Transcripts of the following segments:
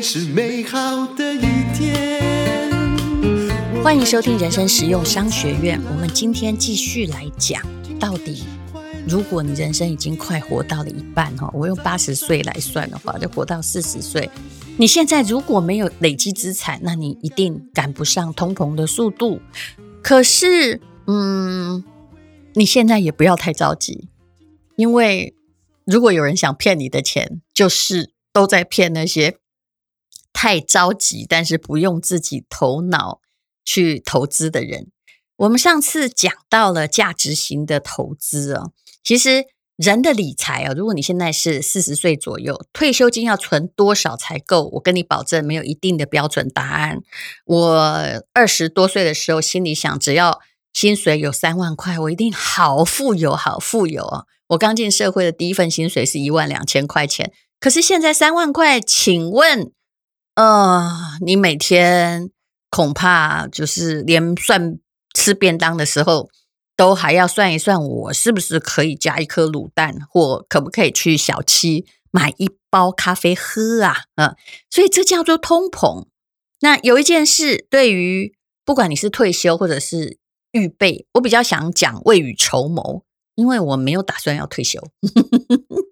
是美好的一天。欢迎收听人生实用商学院。我们今天继续来讲，到底如果你人生已经快活到了一半哈，我用八十岁来算的话，就活到四十岁。你现在如果没有累积资产，那你一定赶不上通膨的速度。可是，嗯，你现在也不要太着急，因为如果有人想骗你的钱，就是都在骗那些太着急但是不用自己头脑去投资的人。我们上次讲到了价值型的投资哦，其实。人的理财啊，如果你现在是四十岁左右，退休金要存多少才够？我跟你保证，没有一定的标准答案。我二十多岁的时候，心里想，只要薪水有三万块，我一定好富有，好富有哦！我刚进社会的第一份薪水是一万两千块钱，可是现在三万块，请问，呃，你每天恐怕就是连算吃便当的时候。都还要算一算，我是不是可以加一颗卤蛋，或可不可以去小七买一包咖啡喝啊？嗯，所以这叫做通膨。那有一件事，对于不管你是退休或者是预备，我比较想讲未雨绸缪，因为我没有打算要退休，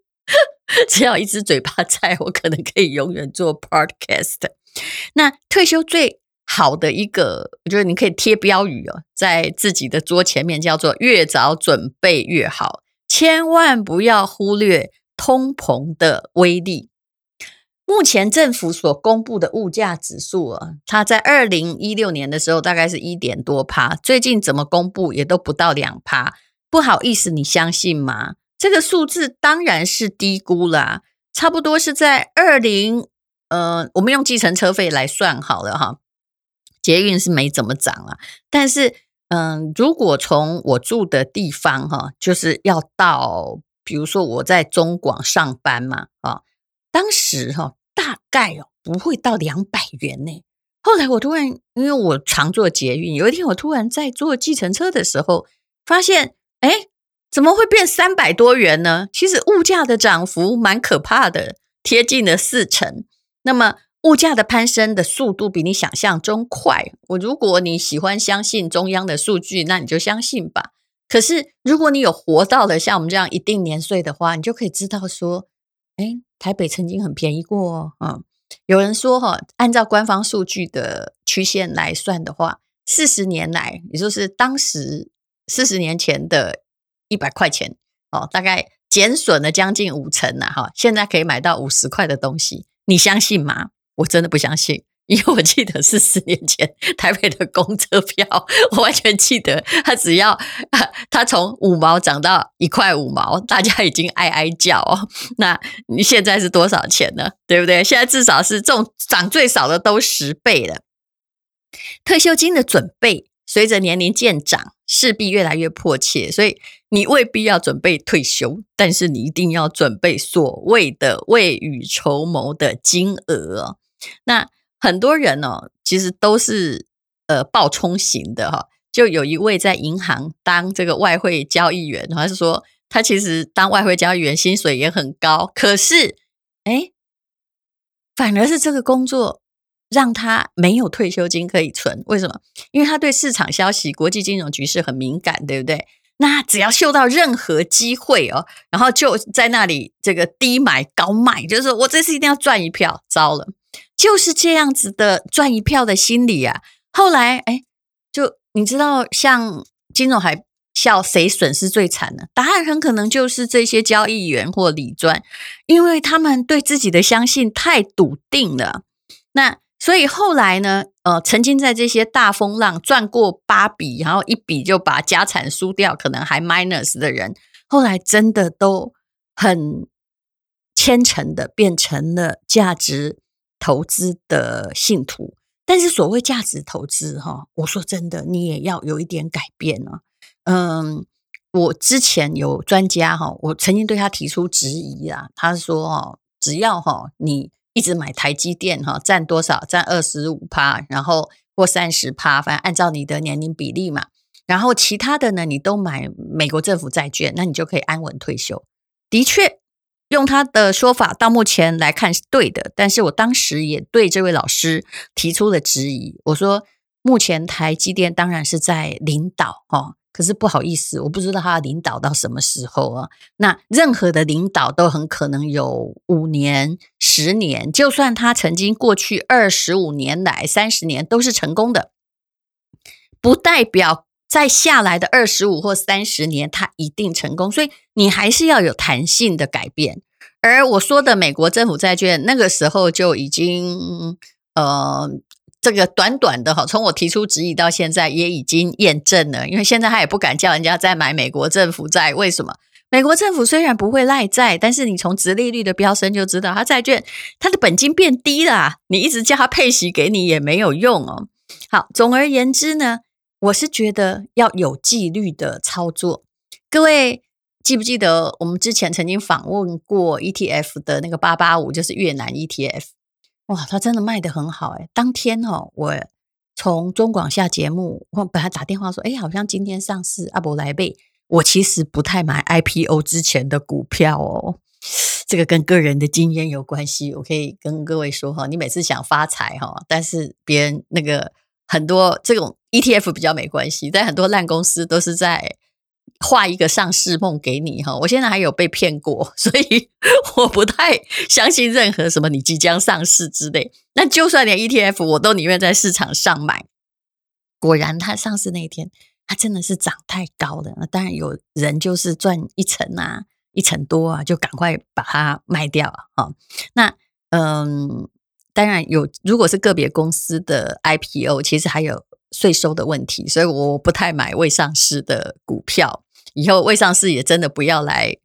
只要一只嘴巴在，我可能可以永远做 podcast。那退休最好的一个，我觉得你可以贴标语哦，在自己的桌前面，叫做“越早准备越好”，千万不要忽略通膨的威力。目前政府所公布的物价指数啊，它在二零一六年的时候大概是一点多趴，最近怎么公布也都不到两趴。不好意思，你相信吗？这个数字当然是低估啦，差不多是在二零，呃，我们用计程车费来算好了哈。捷运是没怎么涨啊，但是，嗯，如果从我住的地方哈，就是要到，比如说我在中广上班嘛，啊，当时哈大概哦不会到两百元呢。后来我突然，因为我常坐捷运，有一天我突然在坐计程车的时候，发现，哎，怎么会变三百多元呢？其实物价的涨幅蛮可怕的，贴近了四成。那么。物价的攀升的速度比你想象中快。我如果你喜欢相信中央的数据，那你就相信吧。可是如果你有活到了像我们这样一定年岁的话，你就可以知道说，诶，台北曾经很便宜过哦。嗯，有人说哈，按照官方数据的曲线来算的话，四十年来，也就是当时四十年前的一百块钱哦，大概减损了将近五成呐。哈，现在可以买到五十块的东西，你相信吗？我真的不相信，因为我记得是十年前台北的公车票，我完全记得，它只要它从五毛涨到一块五毛，大家已经哀哀叫哦。那你现在是多少钱呢？对不对？现在至少是这种涨最少的都十倍了。退休金的准备随着年龄渐长，势必越来越迫切，所以你未必要准备退休，但是你一定要准备所谓的未雨绸缪的金额。那很多人哦，其实都是呃暴冲型的哈。就有一位在银行当这个外汇交易员，他是说他其实当外汇交易员薪水也很高，可是哎，反而是这个工作让他没有退休金可以存。为什么？因为他对市场消息、国际金融局势很敏感，对不对？那只要嗅到任何机会哦，然后就在那里这个低买高卖，就是说我这次一定要赚一票。糟了。就是这样子的赚一票的心理啊！后来，哎，就你知道，像金融海啸，谁损失最惨呢？答案很可能就是这些交易员或理专，因为他们对自己的相信太笃定了。那所以后来呢，呃，曾经在这些大风浪赚过八笔，然后一笔就把家产输掉，可能还 minus 的人，后来真的都很虔诚的变成了价值。投资的信徒，但是所谓价值投资，哈，我说真的，你也要有一点改变啊。嗯，我之前有专家哈，我曾经对他提出质疑啊，他说哦，只要哈你一直买台积电哈，占多少？占二十五趴，然后或三十趴，反正按照你的年龄比例嘛。然后其他的呢，你都买美国政府债券，那你就可以安稳退休。的确。用他的说法，到目前来看是对的。但是我当时也对这位老师提出了质疑。我说，目前台积电当然是在领导哦，可是不好意思，我不知道他领导到什么时候啊。那任何的领导都很可能有五年、十年，就算他曾经过去二十五年来、三十年都是成功的，不代表。在下来的二十五或三十年，他一定成功，所以你还是要有弹性的改变。而我说的美国政府债券，那个时候就已经，呃，这个短短的哈，从我提出质疑到现在，也已经验证了。因为现在他也不敢叫人家再买美国政府债，为什么？美国政府虽然不会赖债，但是你从殖利率的飙升就知道，它债券它的本金变低了，你一直叫它配息给你也没有用哦。好，总而言之呢。我是觉得要有纪律的操作。各位记不记得我们之前曾经访问过 ETF 的那个八八五，就是越南 ETF。哇，它真的卖得很好诶。当天哦，我从中广下节目，我本来打电话说，哎，好像今天上市阿伯来贝。我其实不太买 IPO 之前的股票哦，这个跟个人的经验有关系。我可以跟各位说哈，你每次想发财哈，但是别人那个。很多这种 ETF 比较没关系，但很多烂公司都是在画一个上市梦给你哈。我现在还有被骗过，所以 我不太相信任何什么你即将上市之类。那就算连 ETF 我都宁愿在市场上买。果然，它上市那一天，它真的是涨太高了。那当然有人就是赚一成啊，一成多啊，就赶快把它卖掉啊。那嗯。当然有，如果是个别公司的 IPO，其实还有税收的问题，所以我不太买未上市的股票。以后未上市也真的不要来，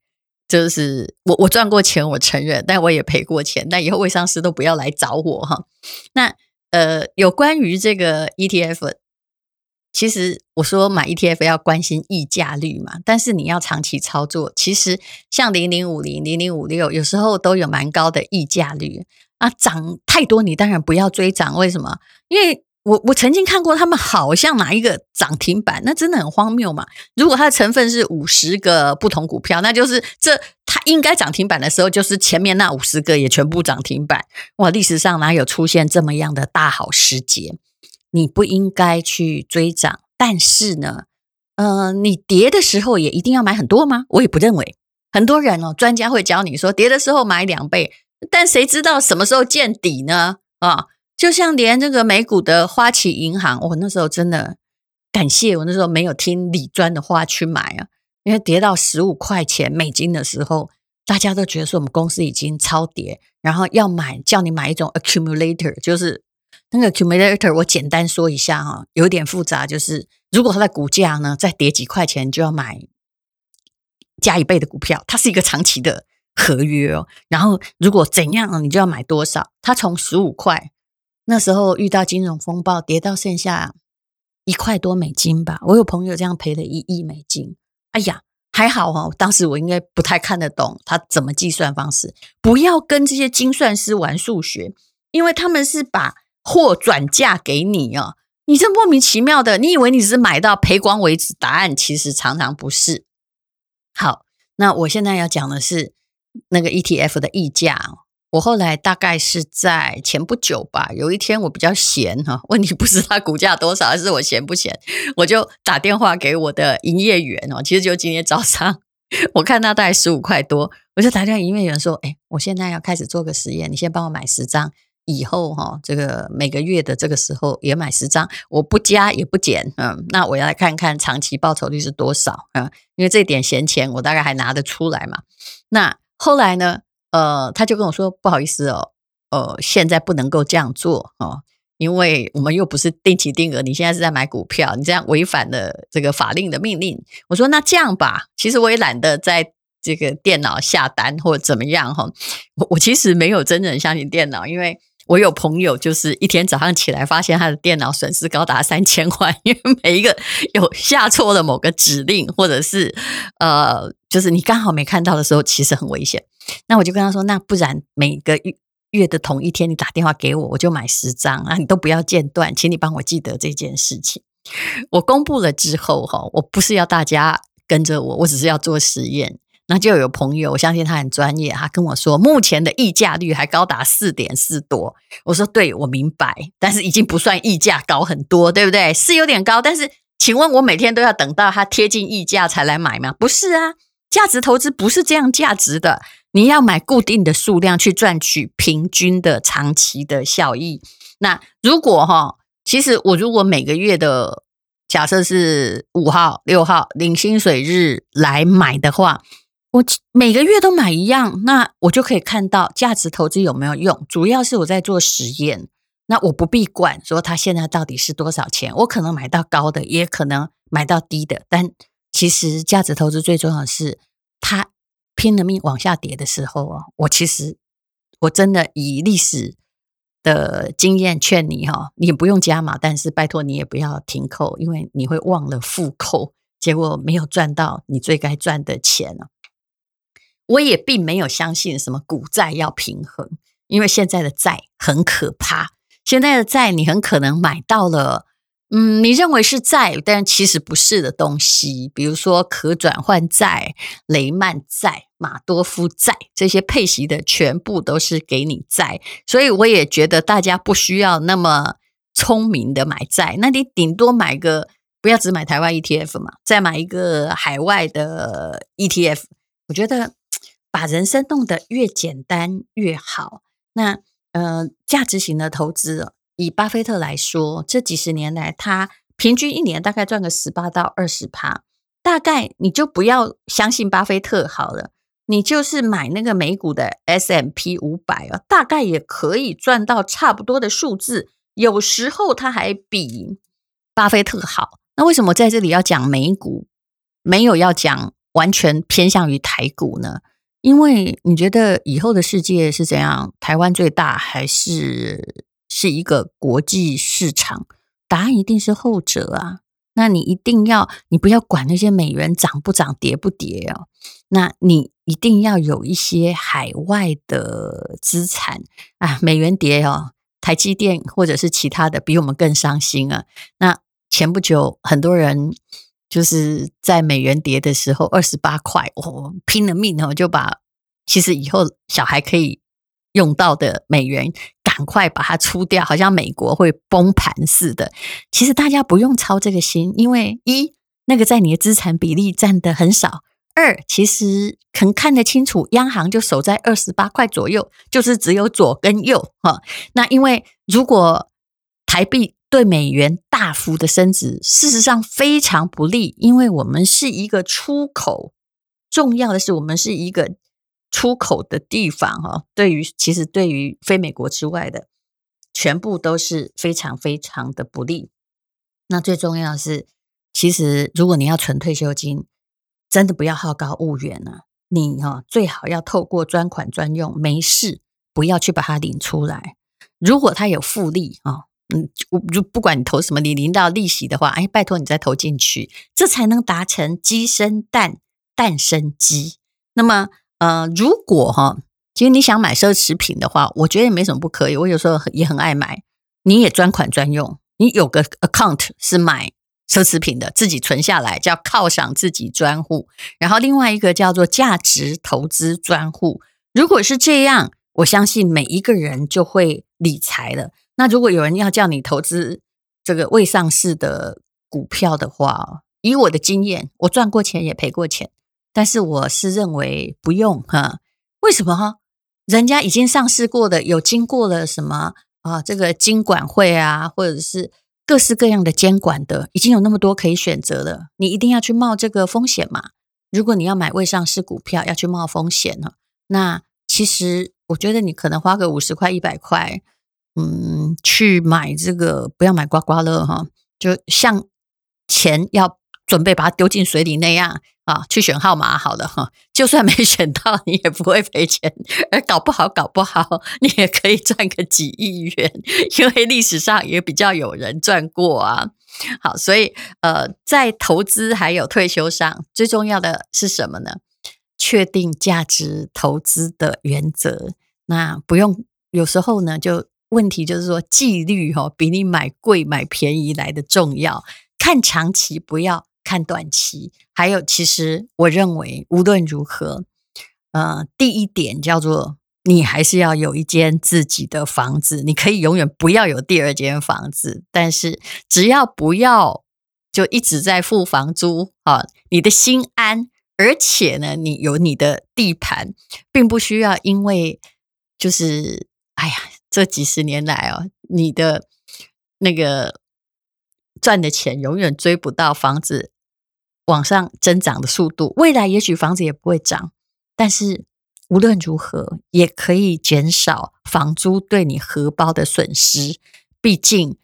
就是我我赚过钱，我承认，但我也赔过钱。但以后未上市都不要来找我哈。那呃，有关于这个 ETF，其实我说买 ETF 要关心溢价率嘛，但是你要长期操作，其实像零零五零、零零五六，有时候都有蛮高的溢价率。啊，涨太多，你当然不要追涨。为什么？因为我我曾经看过他们好像拿一个涨停板，那真的很荒谬嘛。如果它的成分是五十个不同股票，那就是这它应该涨停板的时候，就是前面那五十个也全部涨停板。哇，历史上哪有出现这么样的大好时节？你不应该去追涨，但是呢，呃，你跌的时候也一定要买很多吗？我也不认为。很多人哦，专家会教你说，跌的时候买两倍。但谁知道什么时候见底呢？啊，就像连这个美股的花旗银行，我那时候真的感谢我那时候没有听李专的话去买啊，因为跌到十五块钱美金的时候，大家都觉得说我们公司已经超跌，然后要买，叫你买一种 accumulator，就是那个 accumulator，我简单说一下哈，有点复杂，就是如果它的股价呢再跌几块钱，就要买加一倍的股票，它是一个长期的。合约哦，然后如果怎样，你就要买多少？它从十五块那时候遇到金融风暴，跌到剩下一块多美金吧。我有朋友这样赔了一亿美金。哎呀，还好哦，当时我应该不太看得懂他怎么计算方式。不要跟这些精算师玩数学，因为他们是把货转嫁给你哦。你这莫名其妙的，你以为你只是买到赔光为止？答案其实常常不是。好，那我现在要讲的是。那个 ETF 的溢价，我后来大概是在前不久吧，有一天我比较闲哈，问题不是它股价多少，而是我闲不闲，我就打电话给我的营业员哦，其实就今天早上，我看他大概十五块多，我就打电话营业员说，哎，我现在要开始做个实验，你先帮我买十张，以后哈，这个每个月的这个时候也买十张，我不加也不减，嗯，那我要来看看长期报酬率是多少，嗯，因为这点闲钱我大概还拿得出来嘛，那。后来呢，呃，他就跟我说：“不好意思哦，呃，现在不能够这样做哦，因为我们又不是定期定额，你现在是在买股票，你这样违反了这个法令的命令。”我说：“那这样吧，其实我也懒得在这个电脑下单或者怎么样哈。我我其实没有真正相信电脑，因为我有朋友就是一天早上起来发现他的电脑损失高达三千万，因为每一个有下错了某个指令，或者是呃。”就是你刚好没看到的时候，其实很危险。那我就跟他说：“那不然每个月月的同一天，你打电话给我，我就买十张啊，你都不要间断，请你帮我记得这件事情。”我公布了之后，哈，我不是要大家跟着我，我只是要做实验。那就有朋友，我相信他很专业，他跟我说，目前的溢价率还高达四点四多。我说对，我明白，但是已经不算溢价高很多，对不对？是有点高，但是请问我每天都要等到它贴近溢价才来买吗？不是啊，价值投资不是这样价值的，你要买固定的数量去赚取平均的长期的效益。那如果哈，其实我如果每个月的假设是五号、六号领薪水日来买的话。我每个月都买一样，那我就可以看到价值投资有没有用。主要是我在做实验，那我不必管说它现在到底是多少钱，我可能买到高的，也可能买到低的。但其实价值投资最重要的是，它拼了命往下跌的时候啊，我其实我真的以历史的经验劝你哈，你不用加码，但是拜托你也不要停扣，因为你会忘了复扣，结果没有赚到你最该赚的钱了。我也并没有相信什么股债要平衡，因为现在的债很可怕。现在的债你很可能买到了，嗯，你认为是债，但其实不是的东西，比如说可转换债、雷曼债、马多夫债，这些配息的全部都是给你债。所以我也觉得大家不需要那么聪明的买债，那你顶多买个，不要只买台湾 ETF 嘛，再买一个海外的 ETF，我觉得。把人生弄得越简单越好。那呃，价值型的投资，以巴菲特来说，这几十年来，他平均一年大概赚个十八到二十趴。大概你就不要相信巴菲特好了，你就是买那个美股的 S M P 五百啊，大概也可以赚到差不多的数字。有时候他还比巴菲特好。那为什么在这里要讲美股，没有要讲完全偏向于台股呢？因为你觉得以后的世界是怎样？台湾最大还是是一个国际市场？答案一定是后者啊！那你一定要，你不要管那些美元涨不涨、跌不跌哦。那你一定要有一些海外的资产啊。美元跌哦，台积电或者是其他的比我们更伤心啊。那前不久很多人。就是在美元跌的时候，二十八块，我拼了命哦，就把其实以后小孩可以用到的美元赶快把它出掉，好像美国会崩盘似的。其实大家不用操这个心，因为一那个在你的资产比例占的很少；二其实很看得清楚，央行就守在二十八块左右，就是只有左跟右哈。那因为如果台币。对美元大幅的升值，事实上非常不利，因为我们是一个出口，重要的是我们是一个出口的地方哈。对于其实对于非美国之外的，全部都是非常非常的不利。那最重要的是，其实如果你要存退休金，真的不要好高骛远啊！你哈最好要透过专款专用，没事不要去把它领出来。如果它有复利啊。嗯，我就不管你投什么，你领到利息的话，哎，拜托你再投进去，这才能达成鸡生蛋，蛋生鸡。那么，呃，如果哈，其实你想买奢侈品的话，我觉得也没什么不可以。我有时候也很爱买，你也专款专用，你有个 account 是买奢侈品的，自己存下来叫犒赏自己专户，然后另外一个叫做价值投资专户。如果是这样，我相信每一个人就会理财了。那如果有人要叫你投资这个未上市的股票的话，以我的经验，我赚过钱也赔过钱，但是我是认为不用哈。为什么哈？人家已经上市过的，有经过了什么啊？这个金管会啊，或者是各式各样的监管的，已经有那么多可以选择了。你一定要去冒这个风险嘛？如果你要买未上市股票，要去冒风险呢？那其实我觉得你可能花个五十块、一百块。嗯，去买这个不要买刮刮乐哈，就像钱要准备把它丢进水里那样啊，去选号码好了哈，就算没选到你也不会赔钱，而搞不好搞不好你也可以赚个几亿元，因为历史上也比较有人赚过啊。好，所以呃，在投资还有退休上，最重要的是什么呢？确定价值投资的原则，那不用有时候呢就。问题就是说，纪律哈比你买贵买便宜来的重要。看长期，不要看短期。还有，其实我认为无论如何，呃，第一点叫做你还是要有一间自己的房子。你可以永远不要有第二间房子，但是只要不要就一直在付房租啊，你的心安。而且呢，你有你的地盘，并不需要因为就是哎呀，这几十年来哦，你的那个赚的钱永远追不到房子往上增长的速度。未来也许房子也不会涨，但是无论如何也可以减少房租对你荷包的损失。毕竟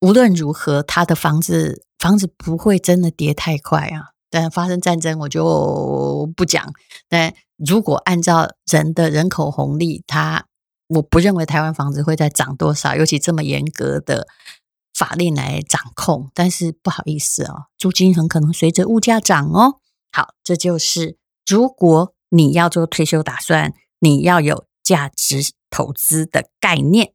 无论如何，他的房子房子不会真的跌太快啊。但发生战争我就不讲。但如果按照人的人口红利，它我不认为台湾房子会再涨多少，尤其这么严格的法令来掌控。但是不好意思哦，租金很可能随着物价涨哦。好，这就是如果你要做退休打算，你要有价值投资的概念。